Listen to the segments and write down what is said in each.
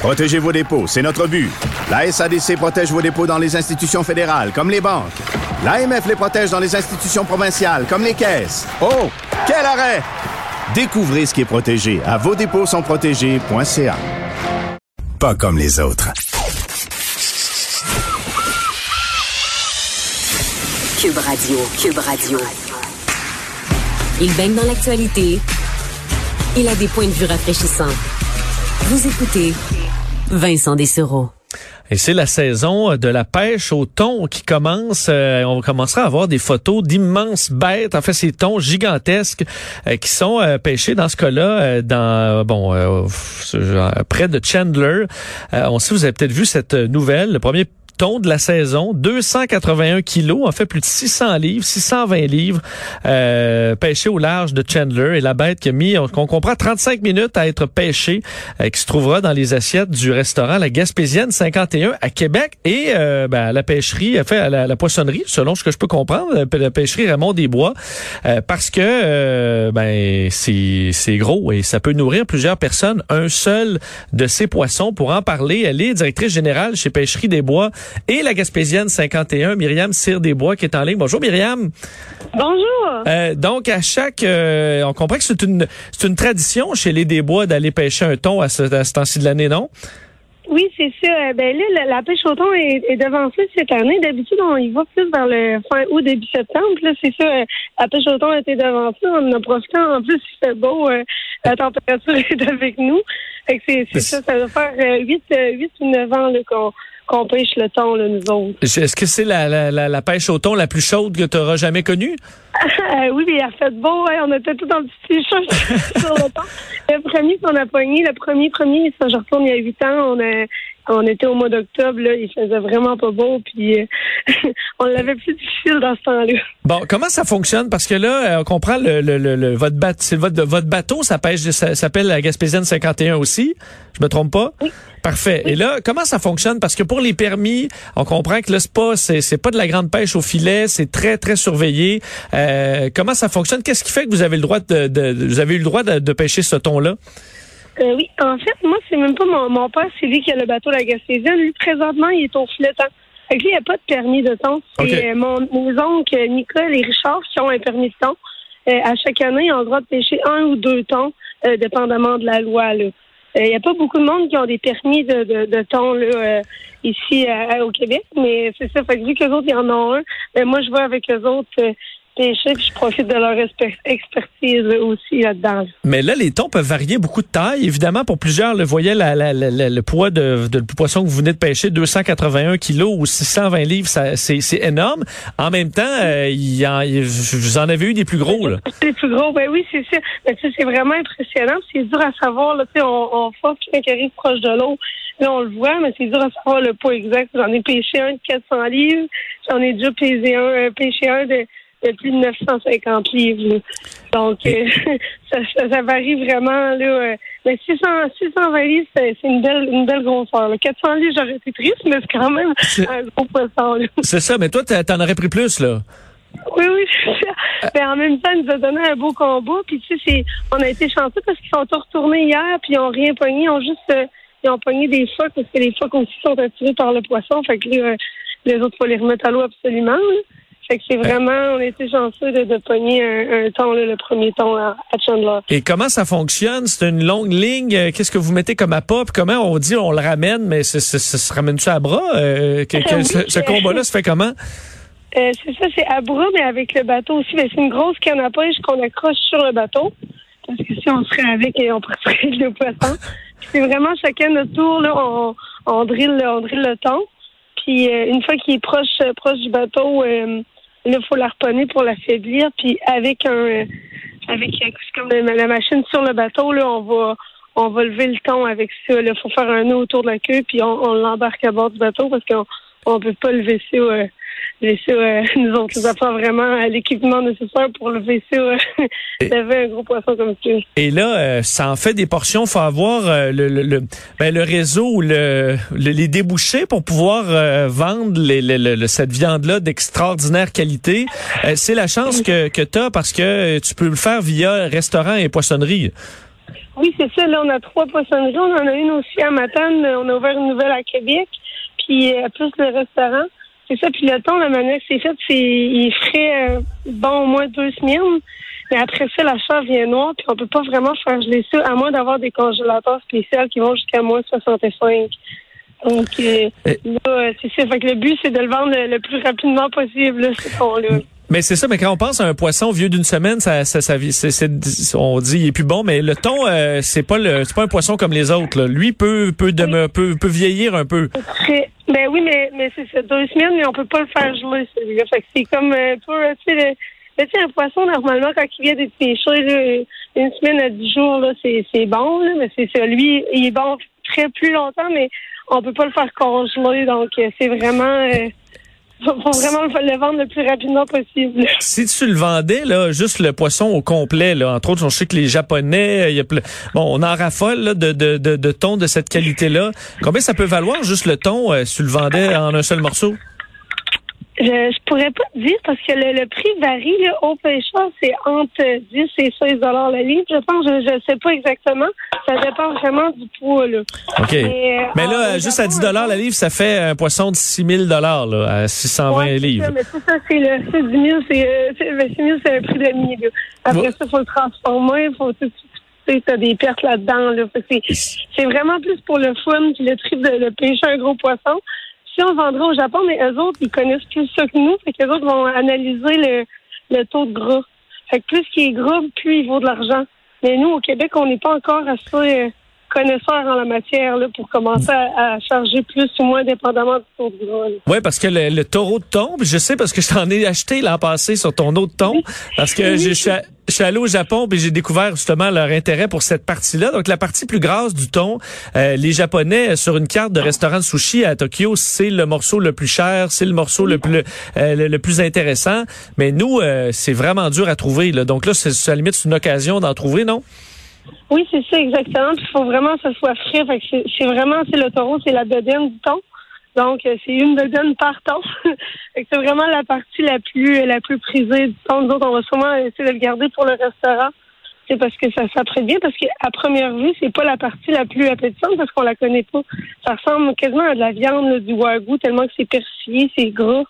Protégez vos dépôts, c'est notre but. La SADC protège vos dépôts dans les institutions fédérales, comme les banques. L'AMF les protège dans les institutions provinciales, comme les caisses. Oh, quel arrêt! Découvrez ce qui est protégé à vos dépôts sont protégés.ca. Pas comme les autres. Cube Radio, Cube Radio. Il baigne dans l'actualité. Il a des points de vue rafraîchissants. Vous écoutez Vincent Dessereau. Et c'est la saison de la pêche au thon qui commence. Euh, on commencera à avoir des photos d'immenses bêtes, en fait ces thons gigantesques euh, qui sont euh, pêchés dans ce cas-là dans bon près de Chandler. on sait vous avez peut-être vu cette nouvelle. Le premier de la saison, 281 kilos, en fait plus de 600 livres, 620 livres euh, pêchés au large de Chandler. Et la bête qui a mis, on, comprend, 35 minutes à être pêchée, euh, qui se trouvera dans les assiettes du restaurant La Gaspésienne 51 à Québec. Et euh, ben, la pêcherie, fait la, poissonnerie, selon ce que je peux comprendre, la pêcherie Raymond des Bois, euh, parce que ben c'est gros et ça peut nourrir plusieurs personnes. Un seul de ces poissons, pour en parler, elle est directrice générale chez Pêcherie des Bois et la Gaspésienne 51, Myriam Cyr Desbois, qui est en ligne. Bonjour Myriam. Bonjour. Euh, donc à chaque, euh, on comprend que c'est une c'est une tradition chez les Desbois d'aller pêcher un thon à ce, temps-ci de l'année, non? Oui, c'est ça. Euh, ben là, la, pêche au thon est, est devancée cette année. D'habitude, on y va plus vers le fin août, début septembre. Là, c'est ça. la pêche au thon a été devancée. On en a profité. En plus, il fait beau. la température est avec nous. c'est, ça. Ça va faire 8, 8 ou 9 ans qu'on qu'on pêche le thon, là, nous autres. Est-ce que c'est la, la, la, pêche au thon la plus chaude que tu auras jamais connue? oui, mais il a fait beau. Hein, on était tout en petit shirt sur le thon. Le premier qu'on a pogné, le premier, premier, ça, je retourne il y a huit ans, on a on était au mois d'octobre, là, il faisait vraiment pas beau, puis euh, on l'avait plus difficile dans ce temps-là. Bon, comment ça fonctionne? Parce que là, euh, on comprend le, le, le, votre, bateau, votre, votre bateau, ça pêche, ça s'appelle la Gaspésienne 51 aussi. Je me trompe pas? Oui. Parfait. Et là, comment ça fonctionne? Parce que pour les permis, on comprend que là, c'est pas, c'est, pas de la grande pêche au filet, c'est très, très surveillé. Euh, comment ça fonctionne? Qu'est-ce qui fait que vous avez le droit de, de, vous avez eu le droit de, de pêcher ce thon-là? Euh, oui, en fait, moi, c'est même pas mon, mon père, c'est lui qui a le bateau La Gaspésienne. Lui, présentement, il est au filetant. Fait lui, il n'a pas de permis de thon. C'est euh, mon, mes oncles Nicole et Richard qui ont un permis de thon. Euh, à chaque année, ils ont le droit de pêcher un ou deux thons, dépendamment de la loi. Il n'y a pas beaucoup de monde qui ont des permis de, de, de thon là, ici au Québec, mais c'est ça. Fait que vu qu'eux autres, ils en ont un, ben, moi, je vais avec eux autres je profite de leur expertise aussi là-dedans. Mais là, les tons peuvent varier beaucoup de taille. Évidemment, pour plusieurs, le voyez le poids de, de, poisson que vous venez de pêcher, 281 kilos ou 620 livres, c'est énorme. En même temps, euh, il en, vous en avez eu des plus gros. Là. Des plus gros, ben oui, c'est ça. c'est vraiment impressionnant. C'est dur à savoir. Là, on, on force quelqu'un qui arrive proche de l'eau. Là, on le voit, mais c'est dur à savoir le poids exact. J'en ai pêché un de 400 livres. J'en ai déjà pêché un, euh, pêché un de de plus de 950 livres. Donc, euh, ça, varie vraiment. Là, euh, mais 600, 620 livres, c'est une belle, une belle grosseur. Là. 400 livres, j'aurais été triste, mais c'est quand même un gros poisson. C'est ça, mais toi, t'en aurais pris plus, là. Oui, oui, c'est ça. Mais en même temps, il nous a donné un beau combat. Puis, tu sais, on a été chanceux parce qu'ils sont tous retournés hier, puis ils n'ont rien pogné. Ils ont juste euh, ils ont pogné des phoques parce que les phoques aussi sont attirés par le poisson. Fait que les autres, il faut les remettre à l'eau absolument. Fait que c'est vraiment, on était chanceux de, de pogner un, un ton, le premier ton à, Chandler. Et comment ça fonctionne? C'est une longue ligne. Euh, qu'est-ce que vous mettez comme appât? Puis comment on dit on le ramène, mais ça se ramène-tu à bras? Euh, ce, combat-là se fait comment? Euh, c'est ça, c'est à bras, mais avec le bateau aussi. Mais c'est une grosse canne à pêche qu'on accroche sur le bateau. Parce que si on serait avec, on pourrait le poisson. c'est vraiment chacun notre tour, là, on, on, drille, on drille le thon. Puis une fois qu'il est proche, proche du bateau, Là, il faut la reponner pour l'affaiblir. Puis avec un avec comme la, machine sur le bateau, là, on va on va lever le ton avec ça. Il faut faire un nœud autour de la queue, puis on, l'embarque à bord du bateau parce qu'on on peut pas lever ça. Euh, ça, euh, nous autres, nous apprend vraiment l'équipement nécessaire pour ça. Euh, lever un gros poisson comme ça. Et là, euh, ça en fait des portions. faut avoir euh, le, le, le, ben, le réseau ou le, les débouchés pour pouvoir vendre les, les, cette viande-là d'extraordinaire qualité. C'est la chance que, que tu as parce que tu peux le faire via restaurant et poissonnerie. Oui, c'est ça. Là, on a trois poissonneries. On en a une aussi à Matane. On a ouvert une nouvelle à Québec. Puis, plus le restaurant. C'est ça. Puis, le temps, la manière que c'est fait, c'est, il ferait, euh, bon, au moins deux semaines. Mais après ça, la chair vient noire, puis on peut pas vraiment faire geler ça, à moins d'avoir des congélateurs spéciaux qui vont jusqu'à moins 65. Donc, euh, là, c'est ça. Fait que le but, c'est de le vendre le, plus rapidement possible, là, ce pont-là. Mais c'est ça, mais quand on pense à un poisson vieux d'une semaine, ça, ça, ça c'est, on dit il est plus bon, mais le thon, euh, c'est pas le, c'est pas un poisson comme les autres. Là. Lui peut peut, peut peut vieillir un peu. Ben oui, mais mais c'est ça, deux semaines, mais on peut pas le faire geler celui-là. Fait que c'est comme un peu, tu sais, tu sais, un poisson normalement quand il vient d'être pêché, une semaine à dix jours là, c'est c'est bon, là, mais c'est ça. Lui, il est bon très plus longtemps, mais on peut pas le faire congeler, donc euh, c'est vraiment. Euh, faut, vraiment le vendre le plus rapidement possible. Si tu le vendais, là, juste le poisson au complet, là, entre autres, on sait que les Japonais, y a bon, on en raffole là, de, de, de, de thon de cette qualité-là. Combien ça peut valoir juste le thon euh, si tu le vendais en un seul morceau? Je, je pourrais pas te dire parce que le, prix varie. Là, au pêcheur, c'est entre 10 et 16 dollars la livre. Je pense, je ne sais pas exactement. Ça dépend vraiment du poids. Là. OK. Mais, euh, là, juste à 10 dollars la livre, ça fait un poisson de 6 000 dollars à 620 livres. Ça, mais ça, c'est le 6 000, c'est, 6 000, c'est un prix de mi. Après ça, il faut le transformer. Il faut tu as des pertes là-dedans. Là. C'est, vraiment plus pour le fun puis le trip de, de pêcher un gros poisson si on vendrait au Japon, mais eux autres, ils connaissent plus ça que nous. Fait qu'eux autres vont analyser le, le taux de gras. Fait que plus qu'il est gras, plus il vaut de l'argent. Mais nous, au Québec, on n'est pas encore assez euh, connaisseurs en la matière là, pour commencer à, charger plus ou moins dépendamment du taux de gras. Oui, parce que le, taureau de tombe, je sais parce que je t'en ai acheté l'an passé sur ton autre ton, parce que je, suis allé au Japon et j'ai découvert justement leur intérêt pour cette partie-là. Donc la partie plus grasse du thon, euh, les Japonais sur une carte de restaurant de sushi à Tokyo, c'est le morceau le plus cher, c'est le morceau le plus euh, le, plus intéressant. Mais nous, euh, c'est vraiment dur à trouver. Là. Donc là, c'est à la limite une occasion d'en trouver, non? Oui, c'est ça exactement. Il faut vraiment que ce soit frais. c'est vraiment, c'est le taureau, c'est la bedaine du thon. Donc, euh, c'est une bedaine par thon. c'est vraiment la partie la plus la plus prisée du thon. Nous autres, on va sûrement essayer de le garder pour le restaurant. C'est parce que ça s'apprête bien, parce qu'à première vue, c'est pas la partie la plus appétissante parce qu'on la connaît pas. Ça ressemble quasiment à de la viande du wagyu tellement que c'est persillé, c'est gras.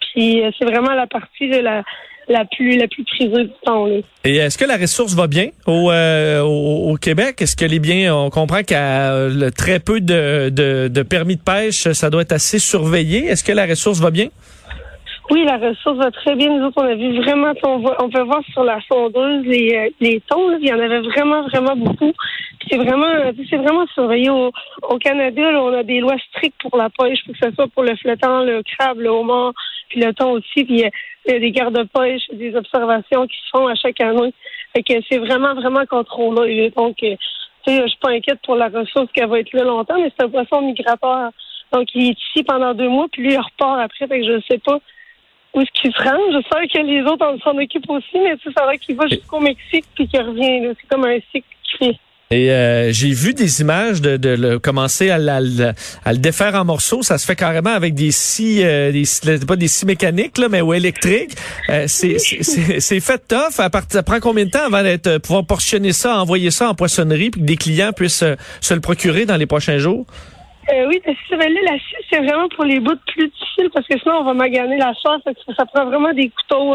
Puis euh, c'est vraiment la partie de la la plus la plus prisée du temps. Et est-ce que la ressource va bien au, euh, au, Québec? Est-ce que les biens, on comprend qu'à euh, très peu de, de, de, permis de pêche, ça doit être assez surveillé. Est-ce que la ressource va bien? Oui, la ressource va très bien. Nous autres, on a vu vraiment, on, on peut voir sur la sondeuse les, euh, les tons, il y en avait vraiment, vraiment beaucoup. C'est vraiment, c'est vraiment surveillé. Au, au Canada, on a des lois strictes pour la pêche, que ce soit pour le flottant, le crabe, le homard, puis le thon aussi. Puis il y a des gardes-pêche, des observations qui se font à chaque année. Fait que c'est vraiment, vraiment contrôlé. Donc, euh, tu sais, je suis pas inquiète pour la ressource qui va être là longtemps, mais c'est un poisson migratoire. Donc, il est ici pendant deux mois, puis lui, il repart après. Fait que je sais pas où est-ce qu'il se rend. Je sais que les autres s'en occupent aussi, mais tu sais, ça va qu'il va jusqu'au Mexique puis qu'il revient. C'est comme un cycle qui fait. Et euh, j'ai vu des images de, de le, commencer à, à, le défaire en morceaux. Ça se fait carrément avec des scies, euh, des, pas des scies mécaniques, là, mais ou électriques. Euh, c'est fait tough. Ça prend combien de temps avant d'être euh, pouvoir portionner ça, envoyer ça en poissonnerie, puis que des clients puissent se le procurer dans les prochains jours? Euh, oui, parce que là, la scie, c'est vraiment pour les bouts plus difficiles parce que sinon, on va maganer la chair. Ça, ça prend vraiment des couteaux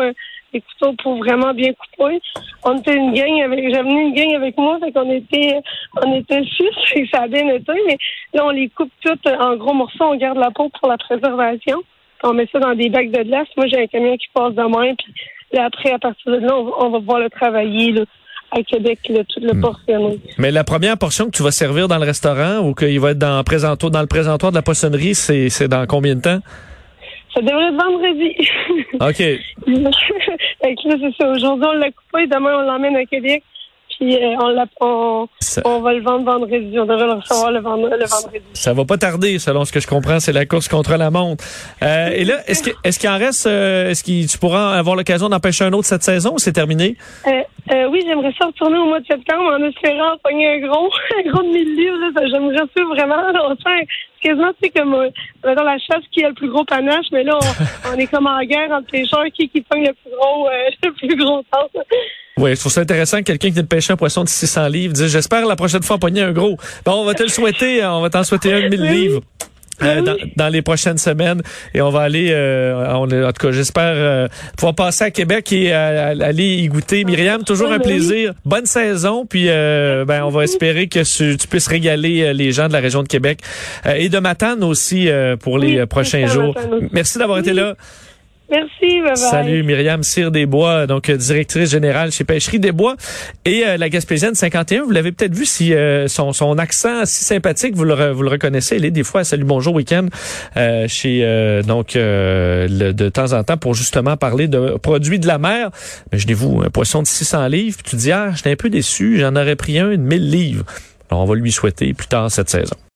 des couteaux pour vraiment bien couper. On était une gang avec, j'ai amené une gang avec moi, fait qu'on était, on était six, et ça a bien été, mais là, on les coupe toutes en gros morceaux, on garde la peau pour la préservation. On met ça dans des bacs de glace. Moi, j'ai un camion qui passe demain, puis là, après, à partir de là, on va, pouvoir le travailler, là à Québec, là, tout le hmm. portionner. Mais la première portion que tu vas servir dans le restaurant ou qu'il va être dans, présentoir, dans le présentoir de la poissonnerie, c'est, c'est dans combien de temps? Ça devrait être vendredi. OK. Là, c'est ça. Aujourd'hui, on l'a coupé. Demain, on l'emmène à Québec. Puis euh, on, l'a, on, on, va le vendre vendredi. On devrait le recevoir le, le vendredi. Ça va pas tarder, selon ce que je comprends. C'est la course contre la montre. Euh, et là, est-ce, que, est-ce qu'il en reste, euh, est-ce que tu pourras avoir l'occasion d'empêcher un autre cette saison ou c'est terminé? Euh, oui, j'aimerais ça retourner au mois de septembre en espérant pogner un gros, un gros de 1000 livres. Là, j'aimerais ça vraiment. On sent quasiment, c'est comme dans la chasse qui a le plus gros panache, mais là, on, est comme en guerre entre pêcheurs qui, qui pogne le plus gros, le plus gros sens. Oui, je trouve ça intéressant que quelqu'un qui vient de pêcher un poisson de 600 livres dise J'espère la prochaine fois pogner un gros. Bon, on va te le souhaiter, on va t'en souhaiter un de 1000 livres. Euh, dans, les prochaines semaines. Et on va aller euh, en tout cas j'espère euh, pouvoir passer à Québec et aller y goûter. Myriam toujours un plaisir. Bonne saison puis ben on va espérer que tu, puisses régaler les gens de la région de Québec. Et de Matane aussi pour les prochains jours. Merci d'avoir été là Merci, bye. Salut, Myriam Cyr Desbois, donc euh, directrice générale chez Pêcherie Desbois. Et euh, la Gaspésienne 51, vous l'avez peut-être vu, si euh, son, son accent si sympathique, vous le, vous le reconnaissez. Elle est des fois Salut Bonjour Week-end chez, donc, le, de temps en temps pour justement parler de produits de la mer. Imaginez-vous, un poisson de 600 livres, puis tu dis, ah, j'étais un peu déçu, j'en aurais pris un de 1000 livres. Alors, on va lui souhaiter plus tard cette saison.